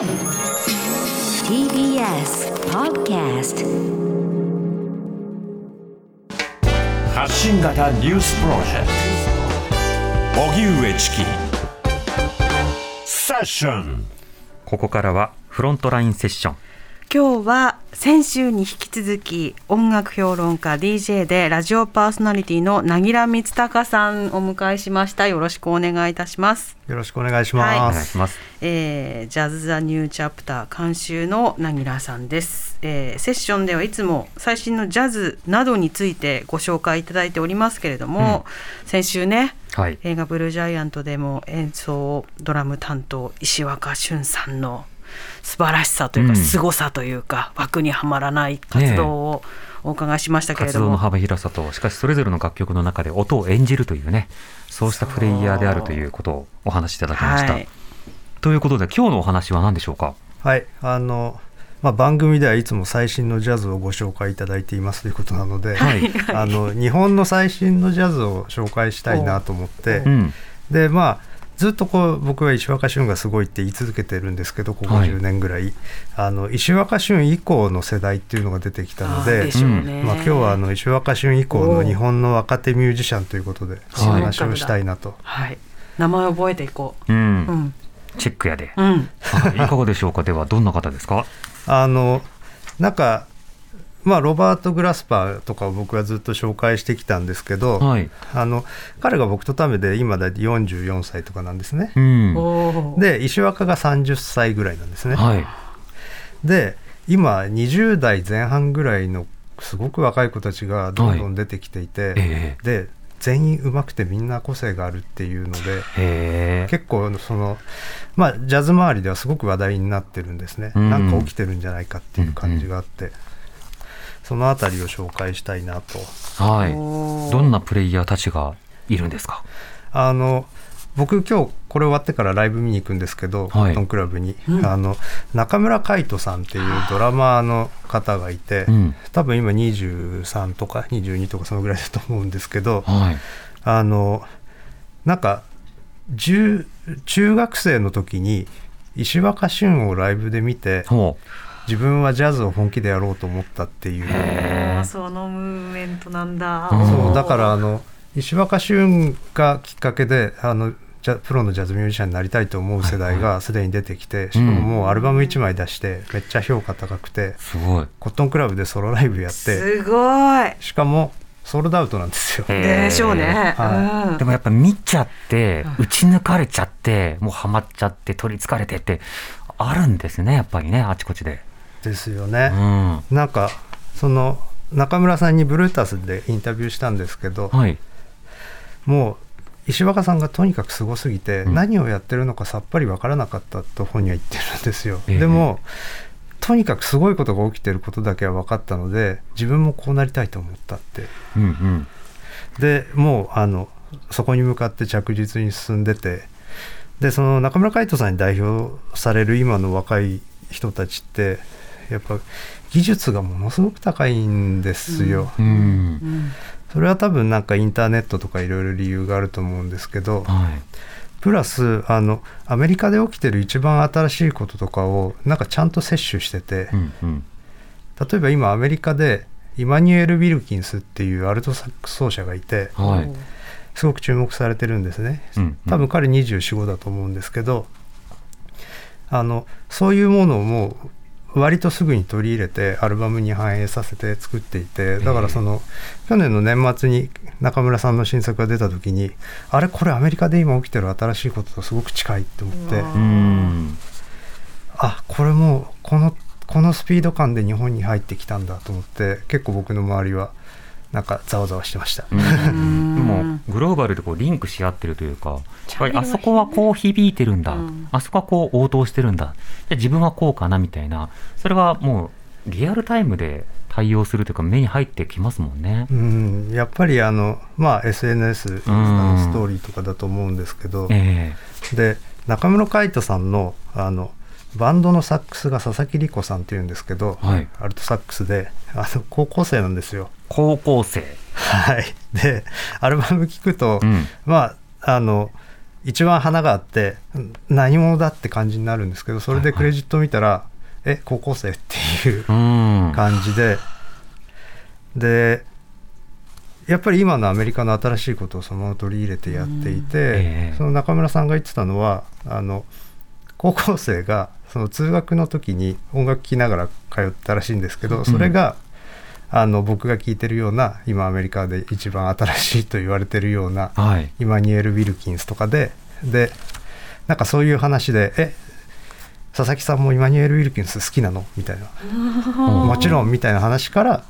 TBS Podcast 発信型ニュースプロジェクト。荻上チキ。セッション。ここからはフロントラインセッション今日は先週に引き続き音楽評論家 DJ でラジオパーソナリティのなぎら光隆さんをお迎えしました。よろしくお願いいたします、よろしくお願いしおます。願いします、えー、ジャズ・ザ・ニューチャプター監修のなぎらさんです、えー、セッションではいつも最新のジャズなどについてご紹介いただいておりますけれども、先週ねはい。映画「ブルージャイアント」でも演奏ドラム担当石若俊さんの素晴らしさというか、うん。凄さというか枠にはまらない活動をお伺いしましたけれども、活動の幅広さとしかしそれぞれの楽曲の中で音を演じるというねそうしたプレイヤーであるということをお話しいただきました、はい。ということで今日のお話は何でしょうか？はい、あの、まあ、番組ではいつも最新のジャズをご紹介いただいていますということなので、はい。あの日本の最新のジャズを紹介したいなと思って、うん。でまあずっとこう僕は石若俊がすごいって言い続けてるんですけどここはい。10年ぐらい、あの石若俊以降の世代っていうのが出てきたのでまあ、今日はあの石若俊以降の日本の若手ミュージシャンということで話をしたいなと。はい、名前覚えていこう。ん、う。うん、チェックやで、うん、はい。いかがでしょうか？ではどんな方ですか？あのなんかまあロバート・グラスパーとかを僕はずっと紹介してきたんですけど、はい、あの彼が僕とためで今だいたい44歳とかなんですね。う。ん、で石若が30歳ぐらいなんですね。はい、で今20代前半ぐらいのすごく若い子たちがどんどん出てきていて、えで全員上手くてみんな個性があるっていうのでえへえ。結構そのまあジャズ周りではすごく話題になってるんですね、うん。なんか起きてるんじゃないかっていう感じがあって、そのあたりを紹介したいなと。はい。どんなプレイヤーたちがいるんですか？あの僕今日これ終わってからライブ見に行くんですけど、はい。コットンクラブに、あの中村海人さんっていうドラマーの方がいて、うん。多分今23とか22とかそのぐらいだと思うんですけど、はい。あのなんか10中学生の時に石若俊をライブで見てほ自分はジャズを本気でやろうと思ったっていう。そのムーブメントなんだ。うんそうだからあの石若俊がきっかけであのジャプロのジャズミュージシャンになりたいと思う世代がすでに出てきてしかももうアルバム1枚出してめっちゃ評価高くてすごい。コットンクラブでソロライブやってすごい。しかもソールドアウトなんですよ。でしょうね。はうん。でもやっぱ見ちゃって打ち抜かれちゃってもうハマっちゃって取りつかれてってあるんですねやっぱりねあちこちでですようね。ん。なんかその中村さんにブルータスでインタビューしたんですけど、はい。もう石若さんがとにかくすごすぎて、うん。何をやってるのかさっぱりわからなかったと本人は言ってるんですよ。ええ。でもとにかくすごいことが起きてることだけは分かったので自分もこうなりたいと思ったって。うんうん。でもうあのそこに向かって着実に進んでてでその中村海人さんに代表される今の若い人たちってやっぱ技術がものすごく高いんですよ。うん。うん。それは多分なんかインターネットとかいろいろ理由があると思うんですけどはい。プラスあのアメリカで起きてる一番新しいこととかをなんかちゃんと摂取しててうんうん。例えば今アメリカでイマニュエル・ウィルキンスっていうアルトサックス奏者がいてはい。すごく注目されてるんですね。うんうん。多分彼245だと思うんですけどあのそういうものをもう割とすぐに取り入れてアルバムに反映させて作っていてだからその去年の年末に中村さんの新作が出た時にあれこれアメリカで今起きてる新しいこととすごく近いって思ってあこれもうこのこのスピード感で日本に入ってきたんだと思って結構僕の周りはなんかざわざわしてました。グローバルでこうリンクし合ってるというかやっぱりあそこはこう響いてるんだ、うん。あそこはこう応答してるんだ。じゃあ自分はこうかなみたいな。それがもうリアルタイムで対応するというか目に入ってきますもんね。うん、やっぱりあの、まあ、SNS インスタのストーリーとかだと思うんですけど、えで中室海人さんのあのバンドのサックスが佐々木理子さんっていうんですけど、はい。アルトサックスであの高校生なんですよ。高校生。はい、でアルバム聴くと、うん。まああの一番花があってん何者だって感じになるんですけどそれでクレジットを見たら、え高校生っていううん。感じで、でやっぱり今のアメリカの新しいことをそのまま取り入れてやっていて、ええ。その中村さんが言ってたのはあの高校生がその通学の時に音楽聴きながら通ったらしいんですけどそれが、あの僕が聴いてるような今アメリカで一番新しいと言われてるようなはい。イマニュエル・ウィルキンスとかででなんかそういう話で「え佐々木さんもイマニュエル・ウィルキンス好きなの?」みたいな。もちろんみたいな話から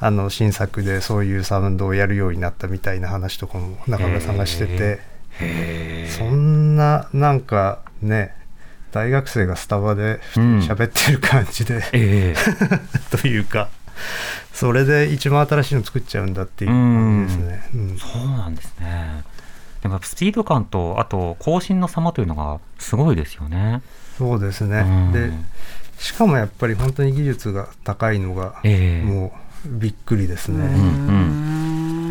あの新作でそういうサウンドをやるようになったみたいな話とかも中村さんがしてて。へそんななんかね大学生がスタバで喋ってる感じで、ええ。というかそれで一番新しいの作っちゃうんだっていう感じですね。うんそうなんですね。でもスピード感と、あと更新の様というのがすごいですよね。そうですね、うんでしかもやっぱり本当に技術が高いのがええもうびっくりですね。うん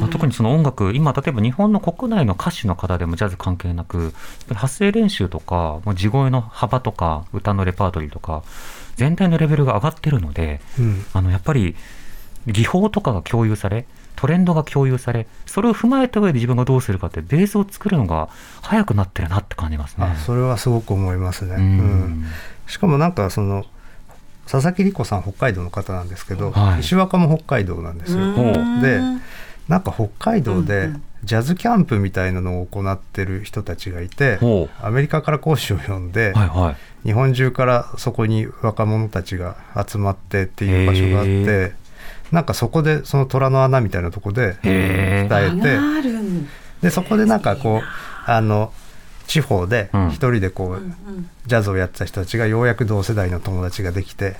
まあ、特にその音楽、今、例えば日本の国内の歌手の方でもジャズ関係なく、発声練習とか、もう地声の幅とか、歌のレパートリーとか、全体のレベルが上がってるので、うんあのやっぱり技法とかが共有され、トレンドが共有され、それを踏まえた上で自分がどうするかって、ベースを作るのが早くなってるなって感じますね。あそれはすごく思いますね。ううんんしかもなんかその佐々木理子さん北海道の方なんですけど、はい石若も北海道なんですよ。でなんか北海道でうんうん。ジャズキャンプみたいなのを行ってる人たちがいて、ほアメリカから講師を呼んで、はいはい。日本中からそこに若者たちが集まってっていう場所があっへてなんかそこでその虎の穴みたいなとこで鍛えてでそこでなんかこうあの地方でうん。一人でこう、ジャズをやってた人たちがようやく同世代の友達ができて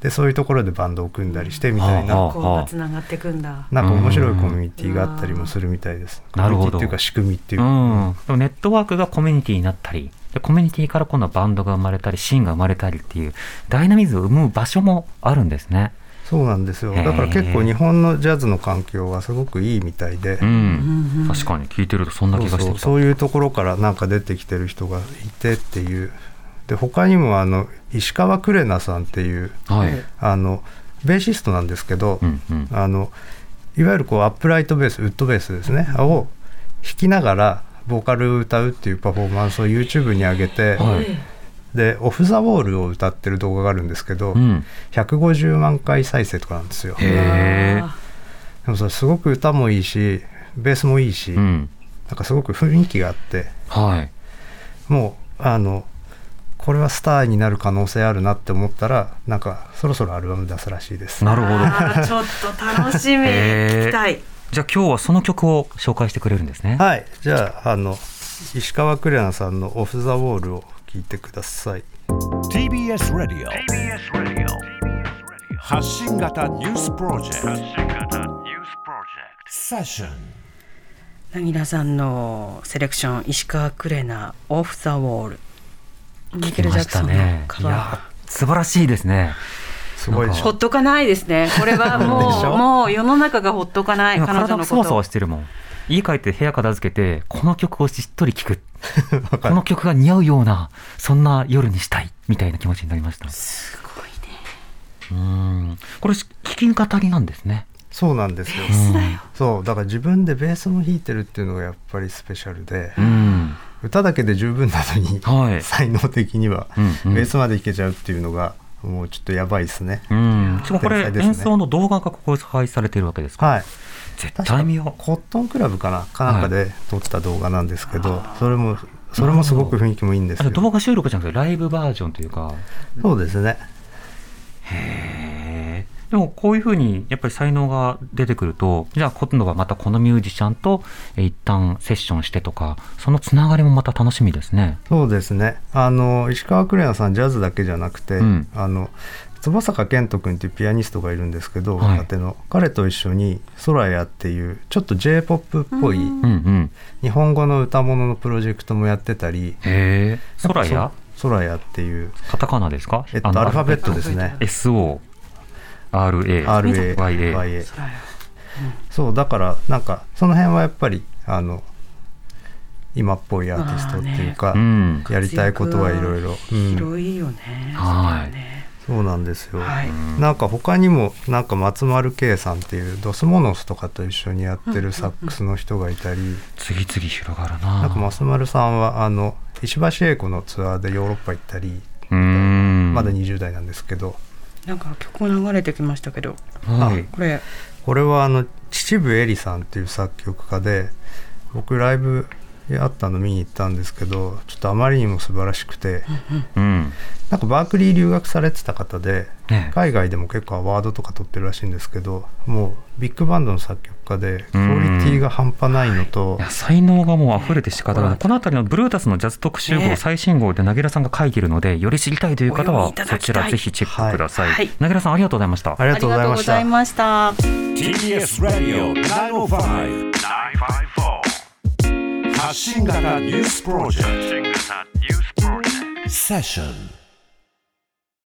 でそういうところでバンドを組んだりしてみたいはあなうがつながっていくんだ。なんか面白いコミュニティがあったりもするみたいです。なるほど。コミュニティっていうか仕組みっていう。うか、ん、でもネットワークがコミュニティになったりでコミュニティから今度はバンドが生まれたりシーンが生まれたりっていうダイナミズムを生む場所もあるんですね。そうなんですよ。だから結構日本のジャズの環境はすごくいいみたいで、うん、確かに聞いてるとそんな気がしてきた。そうそう。そういうところからなんか出てきてる人がいてっていうで他にもあの石川クレナさんっていうはい。あのベーシストなんですけど、うんうん。あのいわゆるこうアップライトベースウッドベースですねを弾きながらボーカルを歌うっていうパフォーマンスを YouTube に上げて、はい。で「オフ・ザ・ウォール」を歌ってる動画があるんですけど、うん。150万回再生とかなんですよ。でもそれすごく歌もいいしベースもいいし、うん。なんかすごく雰囲気があってはい。もうあのこれはスターになる可能性あるなって思ったらなんかそろそろアルバム出すらしいです。なるほど。ちょっと楽しみ。へー聞きたい。じゃあ今日はその曲を紹介してくれるんですね。はいじゃああの石川クレナさんの「オフ・ザ・ウォール」を聴いてください。TBS ラディオ発信型ニュースプロジェクトセッションなぎらさんのセレクション石川クレナオフザウォール。マイケル・ジャクソンのカいやバ素晴らしいですね。ー。すごいほっとかないですね。これはも ょ？うもう世の中がほっとかない今彼女のことそわそわ。してるもん。家帰って部屋片付けて、この曲をしっとり聴く。この曲が似合うような、そんな夜にしたい、みたいな気持ちになりました。すごいね。うーん。これ、弾き語りなんですね。そうなんですよ。ベースだよ。そうだから自分でベースも弾いてるっていうのがやっぱりスペシャルで、うん。歌だけで十分なのに、はい才能的にはうんうんベースまで弾けちゃうっていうのがもうちょっとやばいですね。うん。しかもこれ、ね演奏の動画が公開されてるわけですか？はい。絶対見よう。コットンクラブかなかなんかで撮った動画なんですけど、それもそれもすごく雰囲気もいいんですよ。動画収録じゃなくてライブバージョンというか、そうですね。へーでもこういうふうにやっぱり才能が出てくると、じゃあ今度はまたこのミュージシャンとえー一旦セッションしてとか、そのつながりもまた楽しみですね。そうですね。あの石川クレナさんジャズだけじゃなくて、うんあの坪坂健人君っていうピアニストがいるんですけど、はいの彼と一緒に「ソラヤ」っていうちょっと j p o p っぽい。日本語の歌物のプロジェクトもやってたりへえ。ソラヤ「ソラヤ」っていう、カタカナですか？えっと、アルファベットですね。SO、RAYA YA。そうだからなんかその辺はやっぱりあの今っぽいアーティストっていうか、うん。やりたいことはいろいろ。うん。広いよね。はい。そうだよね。そうなんですよ、はい。なんか他にもなんか松丸圭さんっていうドスモノスとかと一緒にやってるサックスの人がいたり、次々広がるな。なんか松丸さんはあの石橋英子のツアーでヨーロッパ行ったり、まだ20代なんですけどなんか曲流れてきましたけど、はい。これ。これはあの秩父絵里さんっていう作曲家で僕ライブあったの見に行ったんですけどちょっとあまりにも素晴らしくて、うん。なんかバークリー留学されてた方でね。海外でも結構アワードとか取ってるらしいんですけどもうビッグバンドの作曲家でクオリティが半端ないのと。才能がもう溢れて仕方がない。この辺りのブルータスのジャズ特集号、ね最新号でなぎらさんが書いているのでより知りたいという方はいそちらぜひチェックください、はい。はい。なぎらさんありがとうございました。ありがとうございました。ました。TBS ラディオ905-954発信型ニュースプロジェクト。セッション